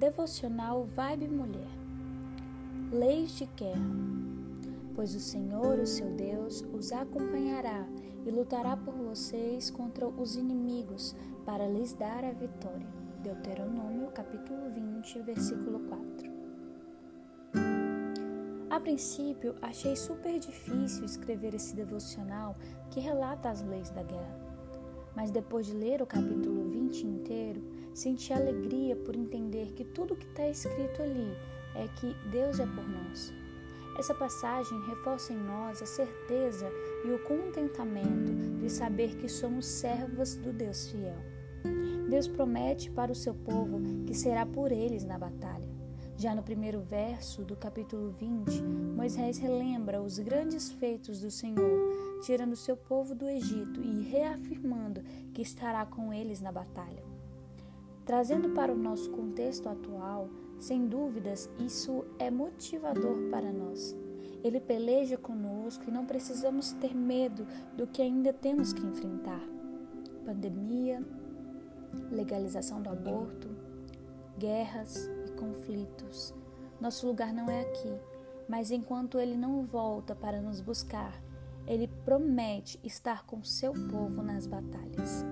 Devocional Vibe Mulher. Leis de guerra. Pois o Senhor, o seu Deus, os acompanhará e lutará por vocês contra os inimigos para lhes dar a vitória. Deuteronômio capítulo 20, versículo 4. A princípio, achei super difícil escrever esse devocional que relata as leis da guerra. Mas depois de ler o capítulo 20 inteiro, senti alegria por entender que tudo que está escrito ali é que Deus é por nós. Essa passagem reforça em nós a certeza e o contentamento de saber que somos servas do Deus fiel. Deus promete para o seu povo que será por eles na batalha. Já no primeiro verso do capítulo 20, Moisés relembra os grandes feitos do Senhor, tirando seu povo do Egito e reafirmando que estará com eles na batalha. Trazendo para o nosso contexto atual, sem dúvidas, isso é motivador para nós. Ele peleja conosco e não precisamos ter medo do que ainda temos que enfrentar. Pandemia, legalização do aborto, guerras e conflitos. Nosso lugar não é aqui, mas enquanto ele não volta para nos buscar, ele promete estar com seu povo nas batalhas.